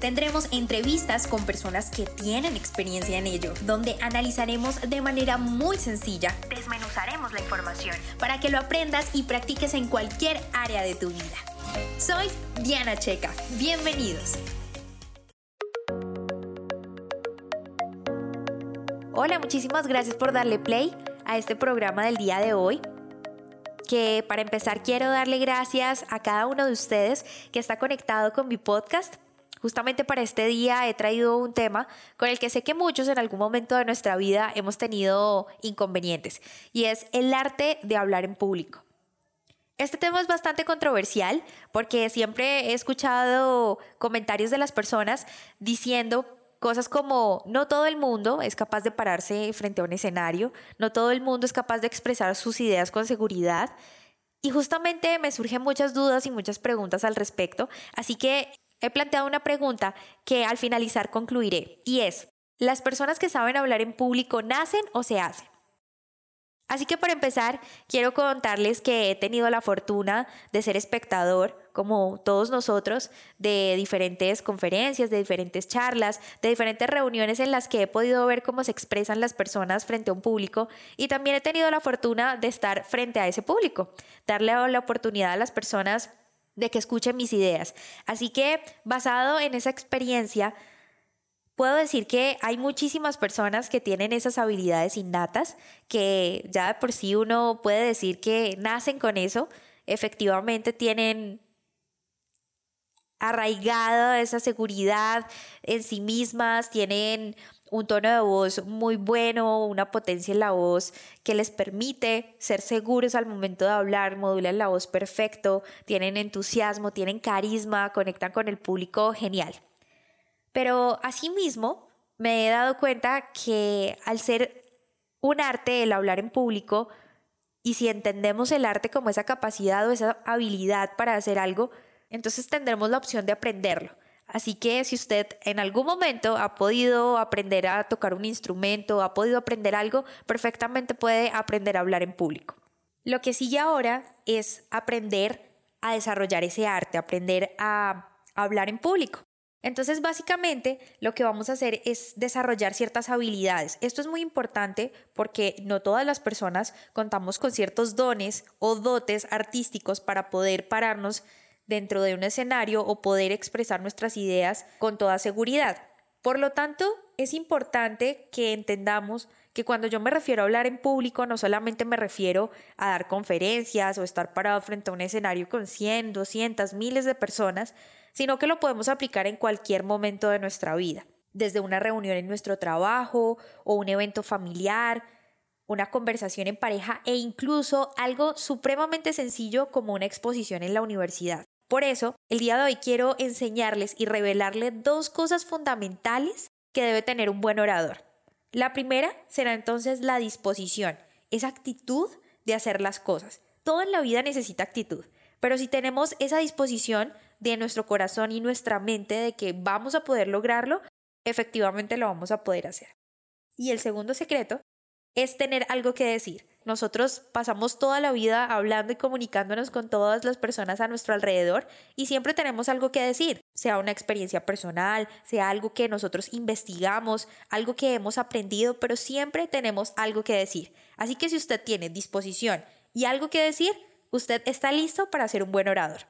Tendremos entrevistas con personas que tienen experiencia en ello, donde analizaremos de manera muy sencilla, desmenuzaremos la información para que lo aprendas y practiques en cualquier área de tu vida. Soy Diana Checa. Bienvenidos. Hola, muchísimas gracias por darle play a este programa del día de hoy que para empezar quiero darle gracias a cada uno de ustedes que está conectado con mi podcast. Justamente para este día he traído un tema con el que sé que muchos en algún momento de nuestra vida hemos tenido inconvenientes y es el arte de hablar en público. Este tema es bastante controversial porque siempre he escuchado comentarios de las personas diciendo Cosas como no todo el mundo es capaz de pararse frente a un escenario, no todo el mundo es capaz de expresar sus ideas con seguridad. Y justamente me surgen muchas dudas y muchas preguntas al respecto, así que he planteado una pregunta que al finalizar concluiré, y es, ¿las personas que saben hablar en público nacen o se hacen? Así que para empezar, quiero contarles que he tenido la fortuna de ser espectador, como todos nosotros, de diferentes conferencias, de diferentes charlas, de diferentes reuniones en las que he podido ver cómo se expresan las personas frente a un público y también he tenido la fortuna de estar frente a ese público, darle la oportunidad a las personas de que escuchen mis ideas. Así que basado en esa experiencia, Puedo decir que hay muchísimas personas que tienen esas habilidades innatas, que ya de por sí uno puede decir que nacen con eso, efectivamente tienen arraigada esa seguridad en sí mismas, tienen un tono de voz muy bueno, una potencia en la voz que les permite ser seguros al momento de hablar, modulan la voz perfecto, tienen entusiasmo, tienen carisma, conectan con el público genial. Pero asimismo, me he dado cuenta que al ser un arte el hablar en público, y si entendemos el arte como esa capacidad o esa habilidad para hacer algo, entonces tendremos la opción de aprenderlo. Así que si usted en algún momento ha podido aprender a tocar un instrumento, ha podido aprender algo, perfectamente puede aprender a hablar en público. Lo que sigue ahora es aprender a desarrollar ese arte, aprender a hablar en público. Entonces, básicamente, lo que vamos a hacer es desarrollar ciertas habilidades. Esto es muy importante porque no todas las personas contamos con ciertos dones o dotes artísticos para poder pararnos dentro de un escenario o poder expresar nuestras ideas con toda seguridad. Por lo tanto, es importante que entendamos que cuando yo me refiero a hablar en público, no solamente me refiero a dar conferencias o estar parado frente a un escenario con 100, 200, miles de personas, sino que lo podemos aplicar en cualquier momento de nuestra vida, desde una reunión en nuestro trabajo o un evento familiar, una conversación en pareja e incluso algo supremamente sencillo como una exposición en la universidad. Por eso, el día de hoy quiero enseñarles y revelarles dos cosas fundamentales que debe tener un buen orador. La primera será entonces la disposición, esa actitud de hacer las cosas. Todo en la vida necesita actitud, pero si tenemos esa disposición de nuestro corazón y nuestra mente de que vamos a poder lograrlo, efectivamente lo vamos a poder hacer. Y el segundo secreto es tener algo que decir. Nosotros pasamos toda la vida hablando y comunicándonos con todas las personas a nuestro alrededor y siempre tenemos algo que decir, sea una experiencia personal, sea algo que nosotros investigamos, algo que hemos aprendido, pero siempre tenemos algo que decir. Así que si usted tiene disposición y algo que decir, usted está listo para ser un buen orador.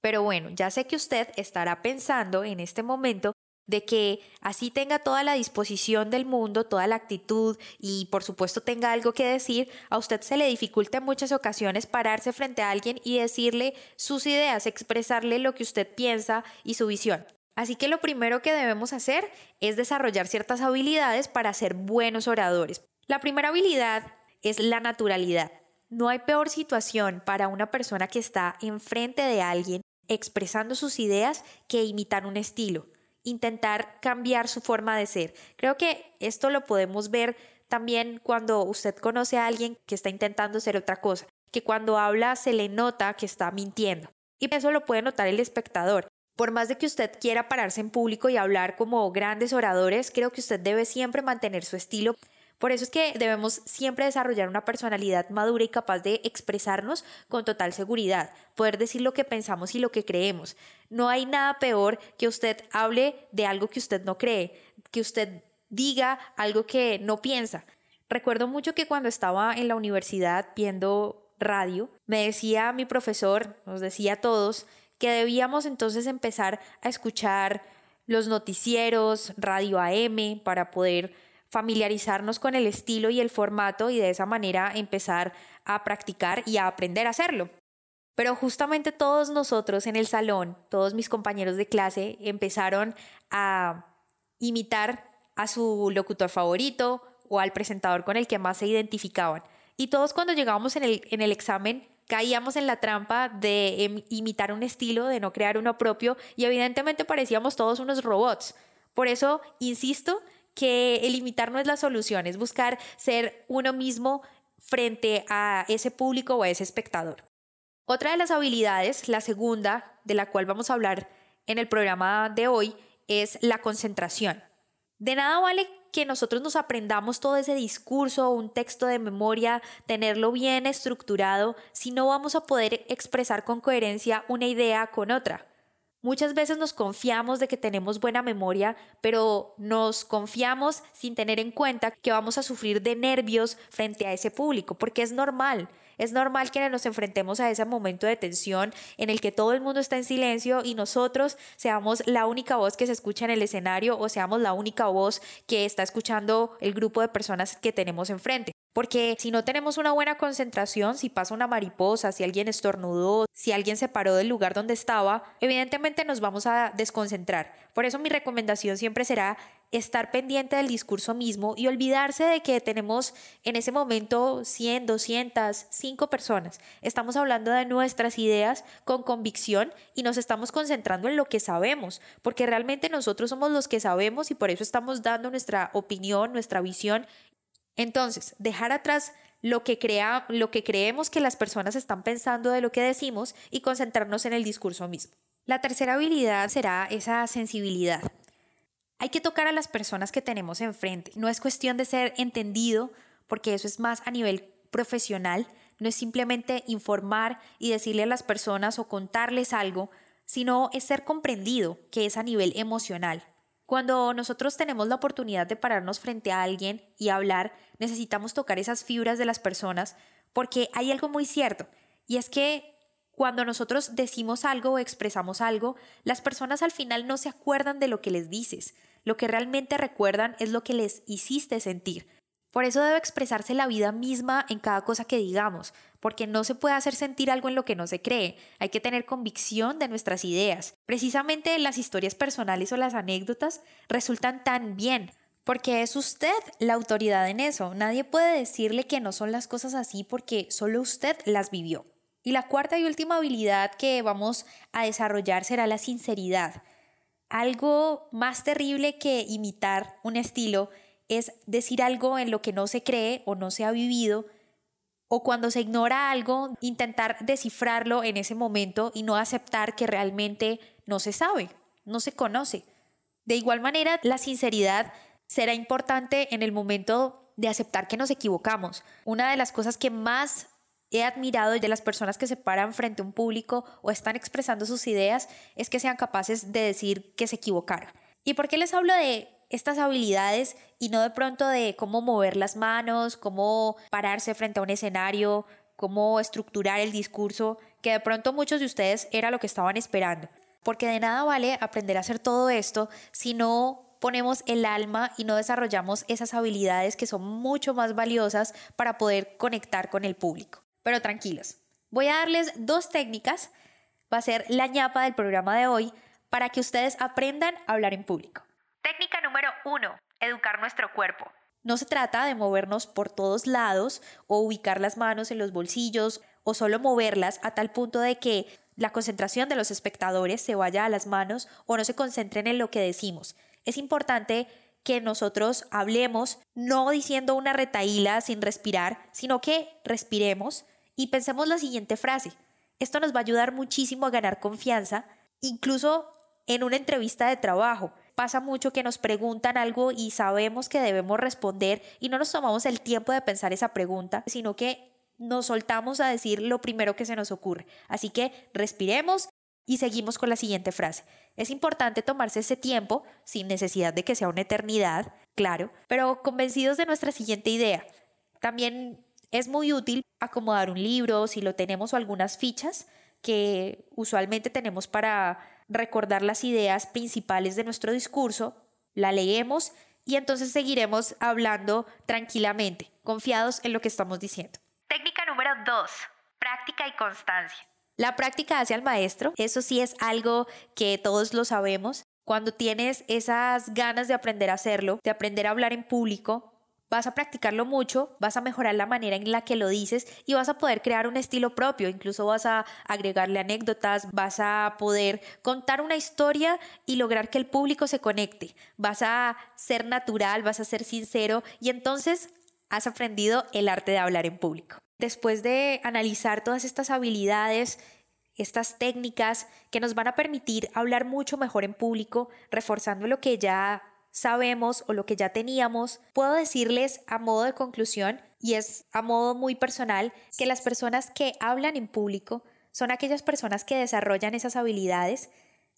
Pero bueno, ya sé que usted estará pensando en este momento de que así tenga toda la disposición del mundo, toda la actitud y por supuesto tenga algo que decir, a usted se le dificulta en muchas ocasiones pararse frente a alguien y decirle sus ideas, expresarle lo que usted piensa y su visión. Así que lo primero que debemos hacer es desarrollar ciertas habilidades para ser buenos oradores. La primera habilidad es la naturalidad. No hay peor situación para una persona que está enfrente de alguien expresando sus ideas que imitar un estilo intentar cambiar su forma de ser. Creo que esto lo podemos ver también cuando usted conoce a alguien que está intentando ser otra cosa, que cuando habla se le nota que está mintiendo. Y eso lo puede notar el espectador. Por más de que usted quiera pararse en público y hablar como grandes oradores, creo que usted debe siempre mantener su estilo. Por eso es que debemos siempre desarrollar una personalidad madura y capaz de expresarnos con total seguridad, poder decir lo que pensamos y lo que creemos. No hay nada peor que usted hable de algo que usted no cree, que usted diga algo que no piensa. Recuerdo mucho que cuando estaba en la universidad viendo radio, me decía mi profesor, nos decía a todos, que debíamos entonces empezar a escuchar los noticieros, radio AM, para poder familiarizarnos con el estilo y el formato y de esa manera empezar a practicar y a aprender a hacerlo. Pero justamente todos nosotros en el salón, todos mis compañeros de clase empezaron a imitar a su locutor favorito o al presentador con el que más se identificaban. Y todos cuando llegábamos en el, en el examen caíamos en la trampa de em, imitar un estilo, de no crear uno propio y evidentemente parecíamos todos unos robots. Por eso, insisto, que el no es la solución, es buscar ser uno mismo frente a ese público o a ese espectador. Otra de las habilidades, la segunda, de la cual vamos a hablar en el programa de hoy, es la concentración. De nada vale que nosotros nos aprendamos todo ese discurso, un texto de memoria, tenerlo bien estructurado, si no vamos a poder expresar con coherencia una idea con otra. Muchas veces nos confiamos de que tenemos buena memoria, pero nos confiamos sin tener en cuenta que vamos a sufrir de nervios frente a ese público, porque es normal. Es normal que nos enfrentemos a ese momento de tensión en el que todo el mundo está en silencio y nosotros seamos la única voz que se escucha en el escenario o seamos la única voz que está escuchando el grupo de personas que tenemos enfrente. Porque si no tenemos una buena concentración, si pasa una mariposa, si alguien estornudó, si alguien se paró del lugar donde estaba, evidentemente nos vamos a desconcentrar. Por eso mi recomendación siempre será estar pendiente del discurso mismo y olvidarse de que tenemos en ese momento 100, 200, 5 personas. Estamos hablando de nuestras ideas con convicción y nos estamos concentrando en lo que sabemos, porque realmente nosotros somos los que sabemos y por eso estamos dando nuestra opinión, nuestra visión entonces, dejar atrás lo que, crea, lo que creemos que las personas están pensando de lo que decimos y concentrarnos en el discurso mismo. La tercera habilidad será esa sensibilidad. Hay que tocar a las personas que tenemos enfrente. No es cuestión de ser entendido, porque eso es más a nivel profesional. No es simplemente informar y decirle a las personas o contarles algo, sino es ser comprendido, que es a nivel emocional. Cuando nosotros tenemos la oportunidad de pararnos frente a alguien y hablar, necesitamos tocar esas fibras de las personas porque hay algo muy cierto y es que cuando nosotros decimos algo o expresamos algo, las personas al final no se acuerdan de lo que les dices. Lo que realmente recuerdan es lo que les hiciste sentir. Por eso debe expresarse la vida misma en cada cosa que digamos, porque no se puede hacer sentir algo en lo que no se cree. Hay que tener convicción de nuestras ideas. Precisamente las historias personales o las anécdotas resultan tan bien, porque es usted la autoridad en eso. Nadie puede decirle que no son las cosas así porque solo usted las vivió. Y la cuarta y última habilidad que vamos a desarrollar será la sinceridad. Algo más terrible que imitar un estilo es decir algo en lo que no se cree o no se ha vivido, o cuando se ignora algo, intentar descifrarlo en ese momento y no aceptar que realmente no se sabe, no se conoce. De igual manera, la sinceridad será importante en el momento de aceptar que nos equivocamos. Una de las cosas que más he admirado de las personas que se paran frente a un público o están expresando sus ideas es que sean capaces de decir que se equivocaron. ¿Y por qué les hablo de estas habilidades y no de pronto de cómo mover las manos, cómo pararse frente a un escenario, cómo estructurar el discurso, que de pronto muchos de ustedes era lo que estaban esperando. Porque de nada vale aprender a hacer todo esto si no ponemos el alma y no desarrollamos esas habilidades que son mucho más valiosas para poder conectar con el público. Pero tranquilos, voy a darles dos técnicas, va a ser la ñapa del programa de hoy, para que ustedes aprendan a hablar en público. Técnica número uno, educar nuestro cuerpo. No se trata de movernos por todos lados o ubicar las manos en los bolsillos o solo moverlas a tal punto de que la concentración de los espectadores se vaya a las manos o no se concentren en lo que decimos. Es importante que nosotros hablemos no diciendo una retaíla sin respirar, sino que respiremos Y pensemos la siguiente frase. Esto nos va a ayudar muchísimo a ganar confianza, incluso en una entrevista de trabajo. Pasa mucho que nos preguntan algo y sabemos que debemos responder y no nos tomamos el tiempo de pensar esa pregunta, sino que nos soltamos a decir lo primero que se nos ocurre. Así que respiremos y seguimos con la siguiente frase. Es importante tomarse ese tiempo, sin necesidad de que sea una eternidad, claro, pero convencidos de nuestra siguiente idea. También es muy útil acomodar un libro, si lo tenemos, o algunas fichas que usualmente tenemos para recordar las ideas principales de nuestro discurso, la leemos y entonces seguiremos hablando tranquilamente, confiados en lo que estamos diciendo. Técnica número 2. Práctica y constancia. La práctica hacia el maestro, eso sí es algo que todos lo sabemos. Cuando tienes esas ganas de aprender a hacerlo, de aprender a hablar en público, vas a practicarlo mucho, vas a mejorar la manera en la que lo dices y vas a poder crear un estilo propio, incluso vas a agregarle anécdotas, vas a poder contar una historia y lograr que el público se conecte, vas a ser natural, vas a ser sincero y entonces has aprendido el arte de hablar en público. Después de analizar todas estas habilidades, estas técnicas que nos van a permitir hablar mucho mejor en público, reforzando lo que ya sabemos o lo que ya teníamos, puedo decirles a modo de conclusión, y es a modo muy personal, que las personas que hablan en público son aquellas personas que desarrollan esas habilidades,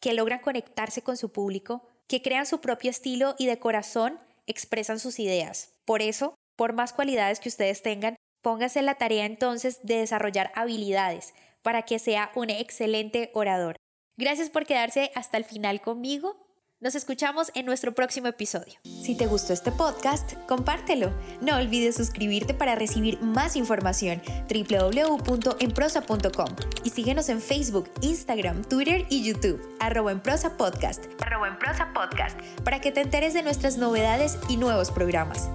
que logran conectarse con su público, que crean su propio estilo y de corazón expresan sus ideas. Por eso, por más cualidades que ustedes tengan, Póngase la tarea entonces de desarrollar habilidades para que sea un excelente orador. Gracias por quedarse hasta el final conmigo. Nos escuchamos en nuestro próximo episodio. Si te gustó este podcast, compártelo. No olvides suscribirte para recibir más información www.enprosa.com y síguenos en Facebook, Instagram, Twitter y YouTube, arroba en prosa podcast, arroba en prosa podcast, para que te enteres de nuestras novedades y nuevos programas.